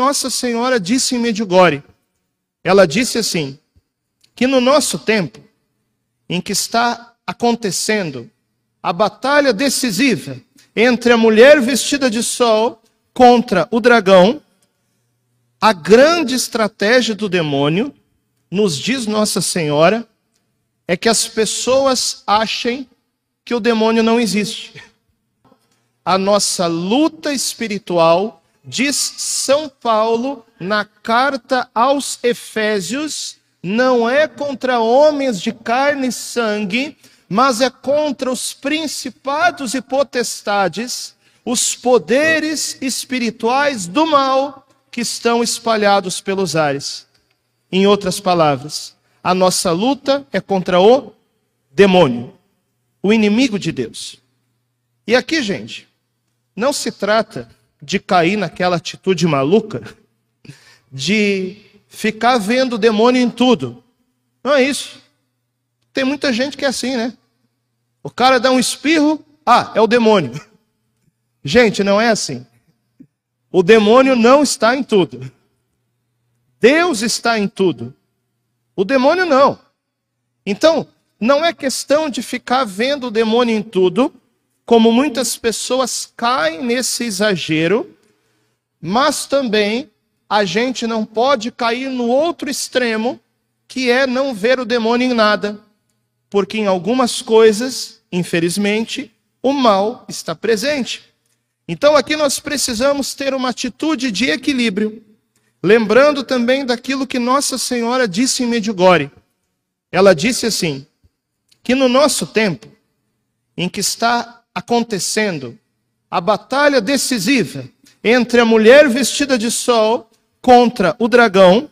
Nossa Senhora disse em Medjugorje. Ela disse assim: que no nosso tempo, em que está acontecendo a batalha decisiva entre a mulher vestida de sol contra o dragão, a grande estratégia do demônio, nos diz Nossa Senhora, é que as pessoas achem que o demônio não existe. A nossa luta espiritual, diz São Paulo na carta aos Efésios, não é contra homens de carne e sangue, mas é contra os principados e potestades, os poderes espirituais do mal que estão espalhados pelos ares. Em outras palavras, a nossa luta é contra o demônio, o inimigo de Deus. E aqui, gente, não se trata de cair naquela atitude maluca de ficar vendo o demônio em tudo. Não é isso. Tem muita gente que é assim, né? O cara dá um espirro, ah, é o demônio. Gente, não é assim. O demônio não está em tudo. Deus está em tudo. O demônio não. Então, não é questão de ficar vendo o demônio em tudo, como muitas pessoas caem nesse exagero, mas também a gente não pode cair no outro extremo, que é não ver o demônio em nada, porque em algumas coisas, infelizmente, o mal está presente. Então aqui nós precisamos ter uma atitude de equilíbrio, lembrando também daquilo que Nossa Senhora disse em Medjugorje. Ela disse assim: que no nosso tempo, em que está acontecendo a batalha decisiva entre a mulher vestida de sol contra o dragão,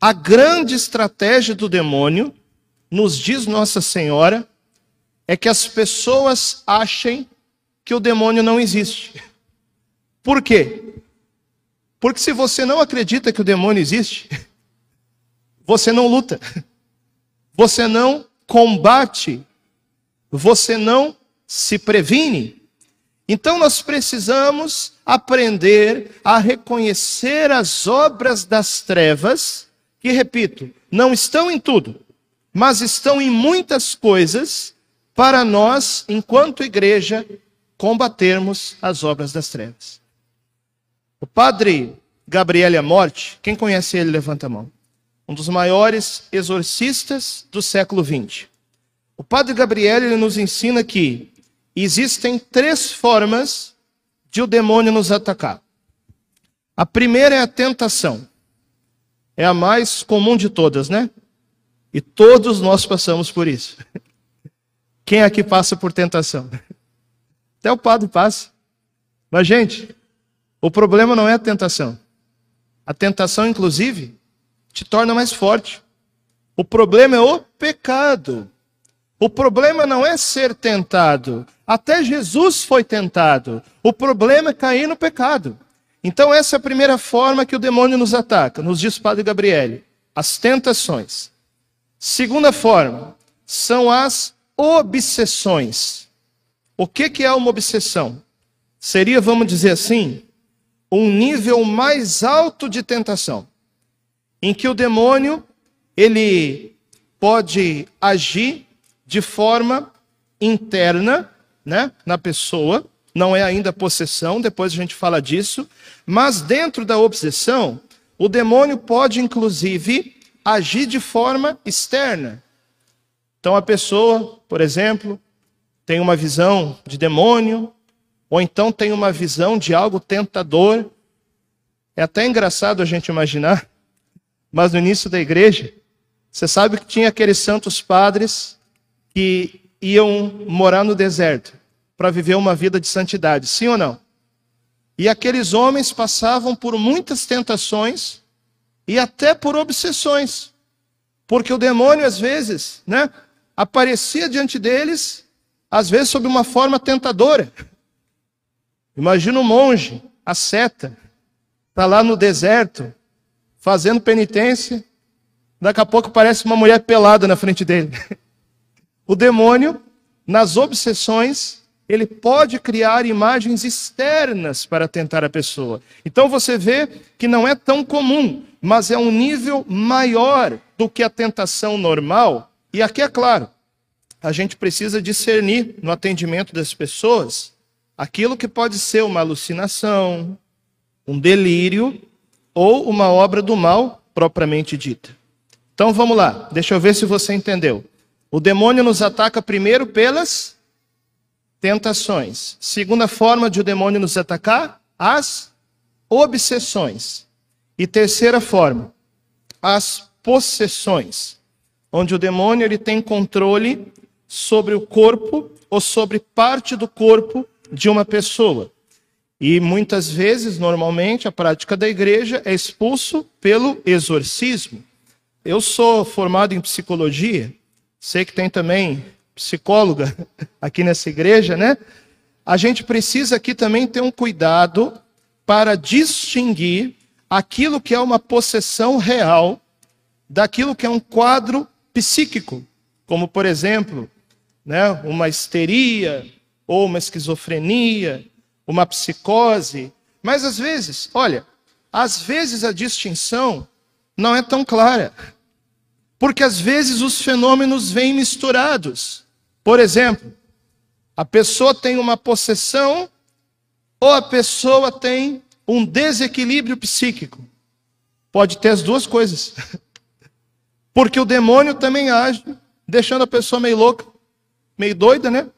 a grande estratégia do demônio, nos diz Nossa Senhora, é que as pessoas achem que o demônio não existe. Por quê? Porque se você não acredita que o demônio existe, você não luta, você não combate, você não se previne. Então nós precisamos aprender a reconhecer as obras das trevas, que, repito, não estão em tudo, mas estão em muitas coisas, para nós, enquanto igreja, combatermos as obras das trevas. O padre Gabriel Amorte, quem conhece ele, levanta a mão. Um dos maiores exorcistas do século XX. O padre Gabriel ele nos ensina que existem três formas de o demônio nos atacar. A primeira é a tentação. É a mais comum de todas, né? E todos nós passamos por isso. Quem aqui passa por tentação? Até o padre passa. Mas, gente, o problema não é a tentação. A tentação, inclusive, te torna mais forte. O problema é o pecado. O problema não é ser tentado. Até Jesus foi tentado. O problema é cair no pecado. Então, essa é a primeira forma que o demônio nos ataca, nos diz Padre Gabriele. As tentações. Segunda forma são as obsessões. O que, que é uma obsessão? Seria, vamos dizer assim, um nível mais alto de tentação, em que o demônio ele pode agir de forma interna, né, na pessoa, não é ainda possessão, depois a gente fala disso, mas dentro da obsessão, o demônio pode inclusive agir de forma externa. Então a pessoa, por exemplo, tem uma visão de demônio, ou então tem uma visão de algo tentador. É até engraçado a gente imaginar, mas no início da igreja, você sabe que tinha aqueles santos padres que iam morar no deserto para viver uma vida de santidade, sim ou não? E aqueles homens passavam por muitas tentações e até por obsessões. Porque o demônio, às vezes, né, aparecia diante deles às vezes sob uma forma tentadora. Imagina um monge, a seta, está lá no deserto, fazendo penitência, daqui a pouco parece uma mulher pelada na frente dele. O demônio, nas obsessões, ele pode criar imagens externas para tentar a pessoa. Então você vê que não é tão comum, mas é um nível maior do que a tentação normal. E aqui é claro, a gente precisa discernir no atendimento das pessoas aquilo que pode ser uma alucinação, um delírio ou uma obra do mal propriamente dita. Então vamos lá, deixa eu ver se você entendeu. O demônio nos ataca primeiro pelas tentações. Segunda forma de o demônio nos atacar, as obsessões. E terceira forma, as possessões, onde o demônio ele tem controle sobre o corpo ou sobre parte do corpo de uma pessoa. E muitas vezes, normalmente, a prática da igreja é expulso pelo exorcismo. Eu sou formado em psicologia, sei que tem também psicóloga aqui nessa igreja, né? A gente precisa aqui também ter um cuidado para distinguir aquilo que é uma possessão real daquilo que é um quadro psíquico, como por exemplo, né, uma histeria ou uma esquizofrenia, uma psicose. Mas às vezes, olha, às vezes a distinção não é tão clara. Porque às vezes os fenômenos vêm misturados. Por exemplo, a pessoa tem uma possessão ou a pessoa tem um desequilíbrio psíquico. Pode ter as duas coisas. Porque o demônio também age, deixando a pessoa meio louca, meio doida, né?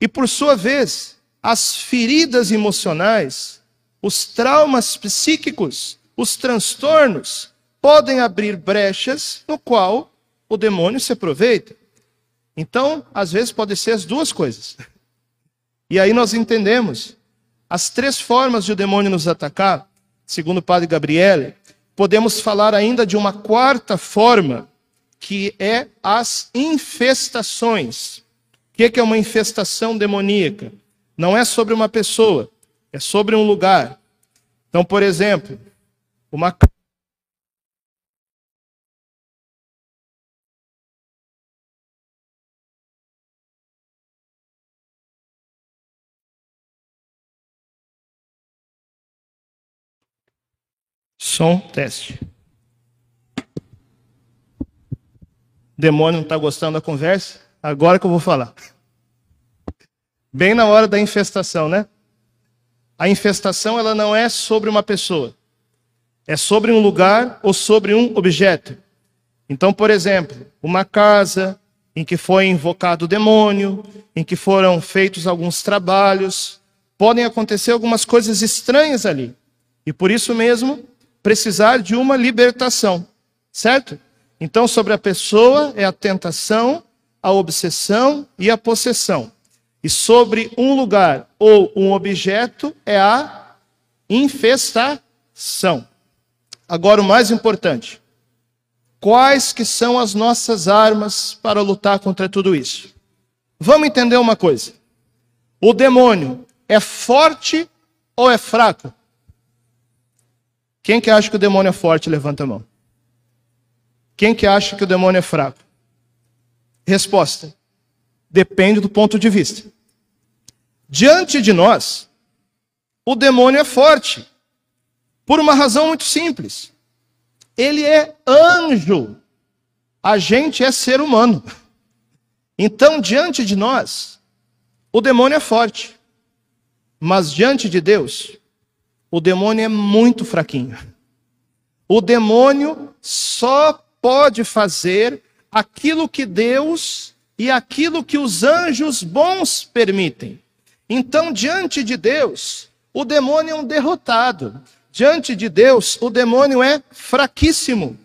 E por sua vez, as feridas emocionais, os traumas psíquicos, os transtornos, podem abrir brechas no qual o demônio se aproveita. Então, às vezes, pode ser as duas coisas. E aí nós entendemos as três formas de o demônio nos atacar, segundo o padre Gabriele, podemos falar ainda de uma quarta forma, que é as infestações. O que é uma infestação demoníaca? Não é sobre uma pessoa, é sobre um lugar. Então, por exemplo, uma Som, teste. Demônio não está gostando da conversa? Agora que eu vou falar. Bem na hora da infestação, né? A infestação ela não é sobre uma pessoa. É sobre um lugar ou sobre um objeto. Então, por exemplo, uma casa em que foi invocado o demônio, em que foram feitos alguns trabalhos, podem acontecer algumas coisas estranhas ali. E por isso mesmo, precisar de uma libertação, certo? Então, sobre a pessoa é a tentação, a obsessão e a possessão. E sobre um lugar ou um objeto é a infestação. Agora, o mais importante: quais que são as nossas armas para lutar contra tudo isso? Vamos entender uma coisa. O demônio é forte ou é fraco? Quem que acha que o demônio é forte, levanta a mão. Quem que acha que o demônio é fraco? Resposta: depende do ponto de vista. Diante de nós, o demônio é forte, por uma razão muito simples. Ele é anjo, a gente é ser humano. Então, diante de nós, o demônio é forte, mas diante de Deus, o demônio é muito fraquinho. O demônio só pode fazer aquilo que Deus e aquilo que os anjos bons permitem. Então, diante de Deus, o demônio é um derrotado. Diante de Deus, o demônio é fraquíssimo.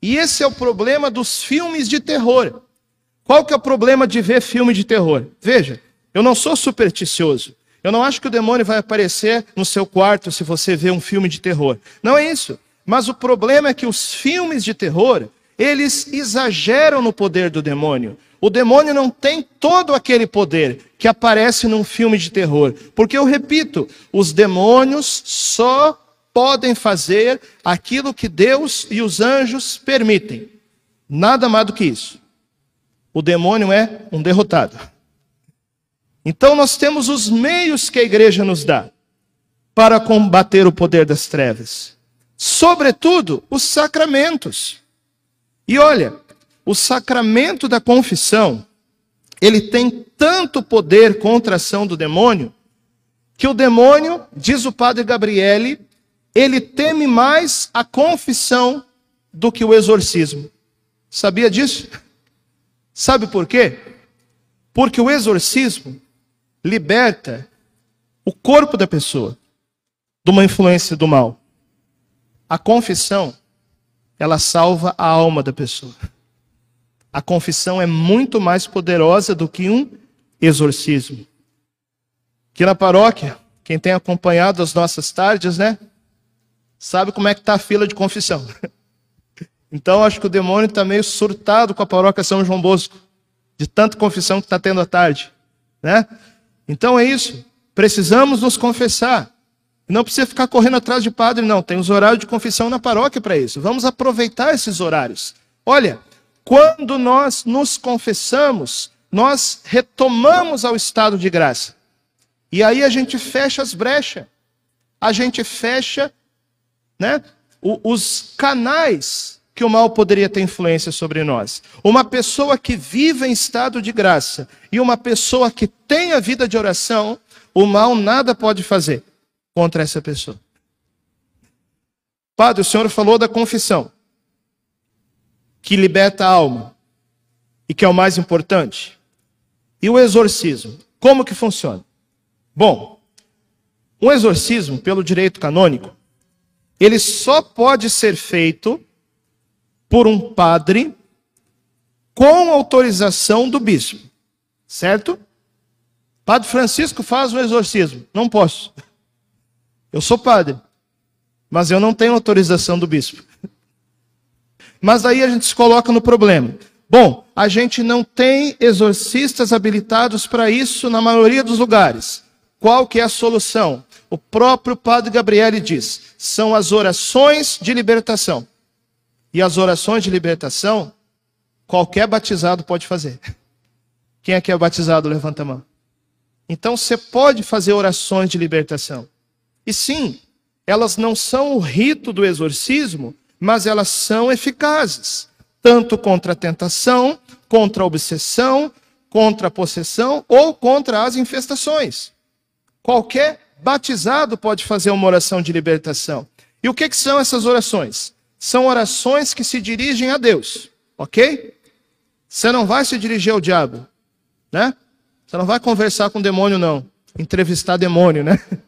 E esse é o problema dos filmes de terror. Qual que é o problema de ver filme de terror? Veja, eu não sou supersticioso. Eu não acho que o demônio vai aparecer no seu quarto se você vê um filme de terror. Não é isso. Mas o problema é que os filmes de terror, eles exageram no poder do demônio. O demônio não tem todo aquele poder que aparece num filme de terror. Porque eu repito, os demônios só podem fazer aquilo que Deus e os anjos permitem. Nada mais do que isso. O demônio é um derrotado. Então nós temos os meios que a igreja nos dá para combater o poder das trevas. Sobretudo, os sacramentos. E olha, o sacramento da confissão, ele tem tanto poder contra a ação do demônio, que o demônio, diz o padre Gabriele, ele teme mais a confissão do que o exorcismo. Sabia disso? Sabe por quê? Porque o exorcismo liberta o corpo da pessoa de uma influência do mal. A confissão, ela salva a alma da pessoa. A confissão é muito mais poderosa do que um exorcismo. Aqui na paróquia, quem tem acompanhado as nossas tardes, né? Sabe como é que está a fila de confissão. Então, acho que o demônio está meio surtado com a paróquia São João Bosco, de tanta confissão que está tendo à tarde. Né? Então é isso. Precisamos nos confessar. Não precisa ficar correndo atrás de padre, não. Tem os horários de confissão na paróquia para isso. Vamos aproveitar esses horários. Olha, quando nós nos confessamos, nós retomamos ao estado de graça. E aí a gente fecha as brechas. A gente fecha né, os canais que o mal poderia ter influência sobre nós. Uma pessoa que vive em estado de graça e uma pessoa que tem a vida de oração, o mal nada pode fazer contra essa pessoa. Padre, o senhor falou da confissão, que liberta a alma e que é o mais importante. E o exorcismo, como que funciona? Bom, um exorcismo, pelo direito canônico, ele só pode ser feito por um padre com autorização do bispo. Certo? Padre Francisco faz um exorcismo. Não posso. Eu sou padre. Mas eu não tenho autorização do bispo. Mas aí a gente se coloca no problema. Bom, a gente não tem exorcistas habilitados para isso na maioria dos lugares. Qual que é a solução? O próprio Padre Gabriele diz: são as orações de libertação. E as orações de libertação, qualquer batizado pode fazer. Quem aqui é batizado, levanta a mão. Então você pode fazer orações de libertação. E sim, elas não são o rito do exorcismo, mas elas são eficazes, tanto contra a tentação, contra a obsessão, contra a possessão ou contra as infestações. Qualquer batizado pode fazer uma oração de libertação. E o que, que são essas orações? São orações que se dirigem a Deus, ok? Você não vai se dirigir ao diabo, né? Você não vai conversar com o demônio, não. Entrevistar demônio, né?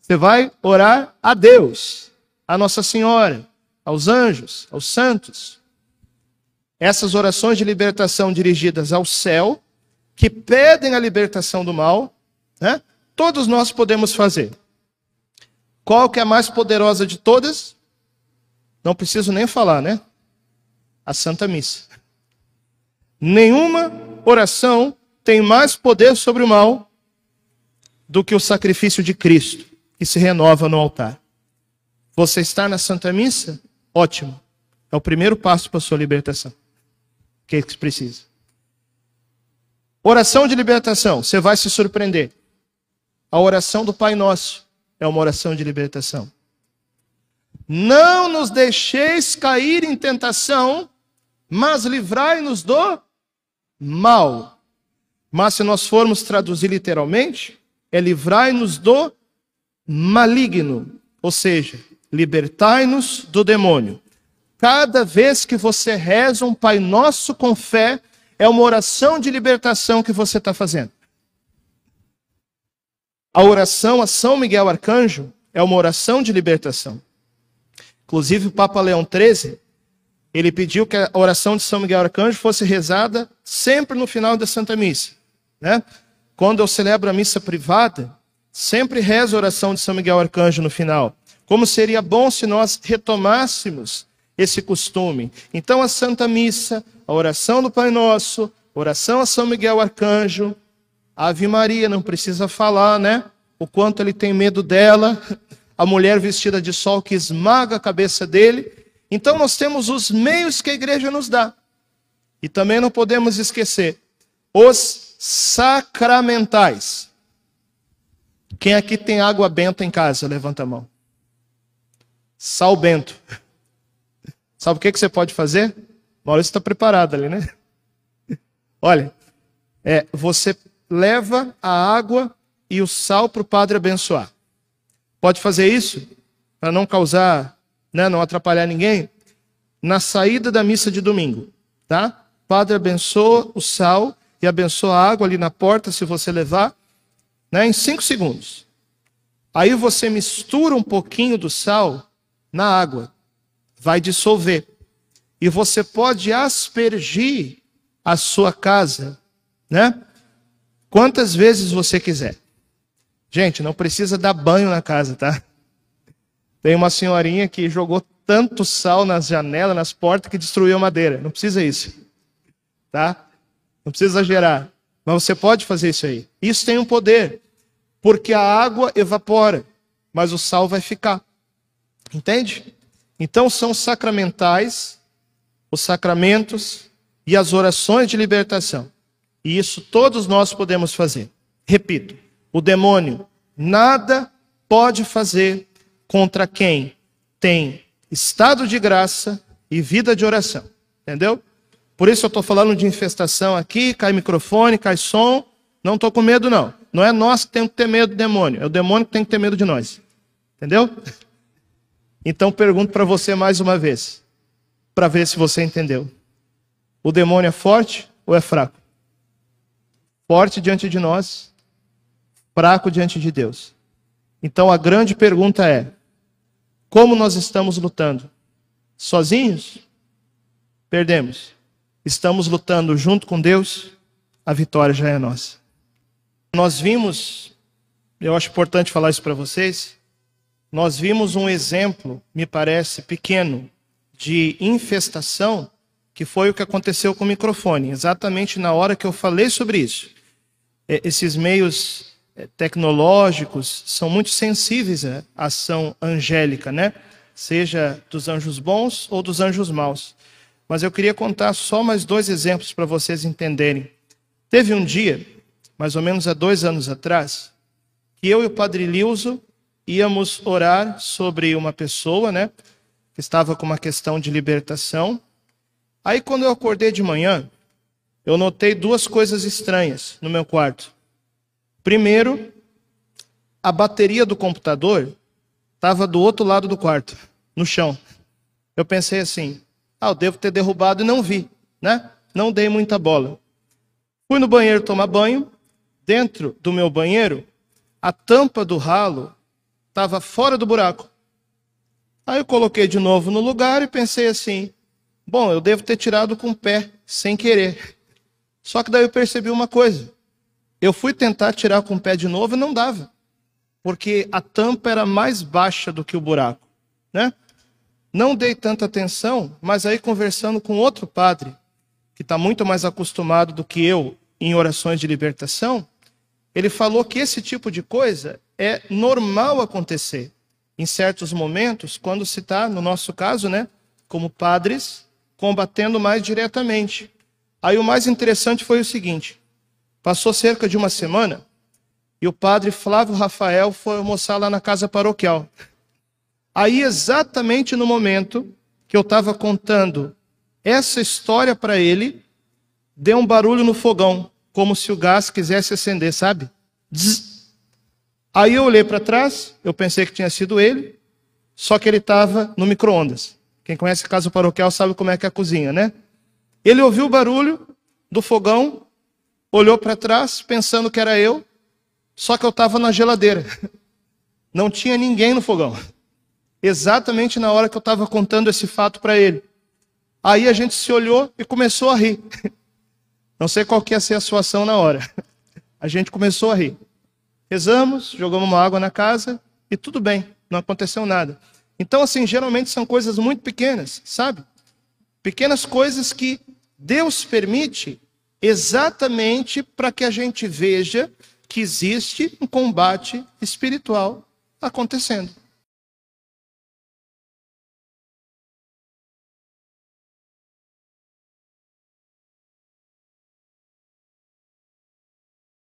Você vai orar a Deus, a Nossa Senhora, aos anjos, aos santos. Essas orações de libertação dirigidas ao céu, que pedem a libertação do mal, né? todos nós podemos fazer. Qual que é a mais poderosa de todas? Não preciso nem falar, né? A Santa Missa. Nenhuma oração tem mais poder sobre o mal do que o sacrifício de Cristo, que se renova no altar. Você está na Santa Missa? Ótimo. É o primeiro passo para a sua libertação. O que, é que precisa? Oração de libertação. Você vai se surpreender. A oração do Pai Nosso é uma oração de libertação. Não nos deixeis cair em tentação, mas livrai-nos do mal. Mas se nós formos traduzir literalmente, é livrai-nos do maligno, ou seja, libertai-nos do demônio. Cada vez que você reza um Pai Nosso com fé, é uma oração de libertação que você está fazendo. A oração a São Miguel Arcanjo é uma oração de libertação. Inclusive, o Papa Leão XIII, ele pediu que a oração de São Miguel Arcanjo fosse rezada sempre no final da Santa Missa. Né? Quando eu celebro a missa privada, sempre rezo a oração de São Miguel Arcanjo no final. Como seria bom se nós retomássemos esse costume. Então, a Santa Missa, a oração do Pai Nosso, oração a São Miguel Arcanjo, Ave Maria, não precisa falar, né? O quanto ele tem medo dela, a mulher vestida de sol que esmaga a cabeça dele. Então, nós temos os meios que a igreja nos dá. E também não podemos esquecer os sacramentais. Quem aqui tem água benta em casa? Levanta a mão. Sal bento. Sabe o que, você pode fazer? Maurício está preparado ali, né? Olha, é, você leva a água e o sal para o padre abençoar. Pode fazer isso para não causar, né, não atrapalhar ninguém? Na saída da missa de domingo, tá? Padre abençoa o sal e abençoa a água ali na porta, se você levar, né, em cinco segundos. Aí você mistura um pouquinho do sal na água, vai dissolver. E você pode aspergir a sua casa, né? Quantas vezes você quiser. Gente, não precisa dar banho na casa, tá? Tem uma senhorinha que jogou tanto sal nas janelas, nas portas, que destruiu a madeira. Não precisa isso. Tá? Não precisa exagerar. Mas você pode fazer isso aí. Isso tem um poder. Porque a água evapora, mas o sal vai ficar. Entende? Então são sacramentais, os sacramentos e as orações de libertação. E isso todos nós podemos fazer. Repito, o demônio nada pode fazer contra quem tem estado de graça e vida de oração. Entendeu? Por isso eu estou falando de infestação aqui, cai microfone, cai som. Não estou com medo, não. Não é nós que temos que ter medo do demônio, é o demônio que tem que ter medo de nós. Entendeu? Então pergunto para você mais uma vez, para ver se você entendeu. O demônio é forte ou é fraco? Forte diante de nós, fraco diante de Deus. Então a grande pergunta é: como nós estamos lutando? Sozinhos? Perdemos. Estamos lutando junto com Deus? A vitória já é nossa. Nós vimos, eu acho importante falar isso para vocês, nós vimos um exemplo, me parece pequeno, de infestação, que foi o que aconteceu com o microfone, exatamente na hora que eu falei sobre isso. É, esses meios tecnológicos são muito sensíveis à ação angélica, né? Seja dos anjos bons ou dos anjos maus. Mas eu queria contar só mais dois exemplos para vocês entenderem. Teve um dia, mais ou menos há dois anos atrás, que eu e o Padre Lilzo íamos orar sobre uma pessoa, né? Que estava com uma questão de libertação. Aí, quando eu acordei de manhã, eu notei duas coisas estranhas no meu quarto. Primeiro, a bateria do computador estava do outro lado do quarto, no chão. Eu pensei assim: ah, eu devo ter derrubado e não vi, né? Não dei muita bola. Fui no banheiro tomar banho. Dentro do meu banheiro, a tampa do ralo estava fora do buraco. Aí eu coloquei de novo no lugar e pensei assim: bom, eu devo ter tirado com o pé, sem querer. Só que daí eu percebi uma coisa. Eu fui tentar tirar com o pé de novo e não dava. Porque a tampa era mais baixa do que o buraco, né? Não dei tanta atenção, mas aí conversando com outro padre, que está muito mais acostumado do que eu em orações de libertação, ele falou que esse tipo de coisa é normal acontecer em certos momentos, quando se está, no nosso caso, né, como padres, combatendo mais diretamente. Aí o mais interessante foi o seguinte: Passou cerca de uma semana e o padre Flávio Rafael foi almoçar lá na casa paroquial. Aí, exatamente no momento que eu estava contando essa história para ele, deu um barulho no fogão, como se o gás quisesse acender, sabe? Zzz. Aí eu olhei para trás, eu pensei que tinha sido ele, só que ele estava no micro-ondas. Quem conhece casa paroquial sabe como é que é a cozinha, né? Ele ouviu o barulho do fogão, olhou para trás pensando que era eu, só que eu estava na geladeira. Não tinha ninguém no fogão. Exatamente na hora que eu estava contando esse fato para ele. Aí a gente se olhou e começou a rir. Não sei qual que ia ser a sua ação na hora. A gente começou a rir. Rezamos, jogamos uma água na casa e tudo bem, não aconteceu nada. Então, assim, geralmente são coisas muito pequenas, sabe? Pequenas coisas que Deus permite exatamente para que a gente veja que existe um combate espiritual acontecendo.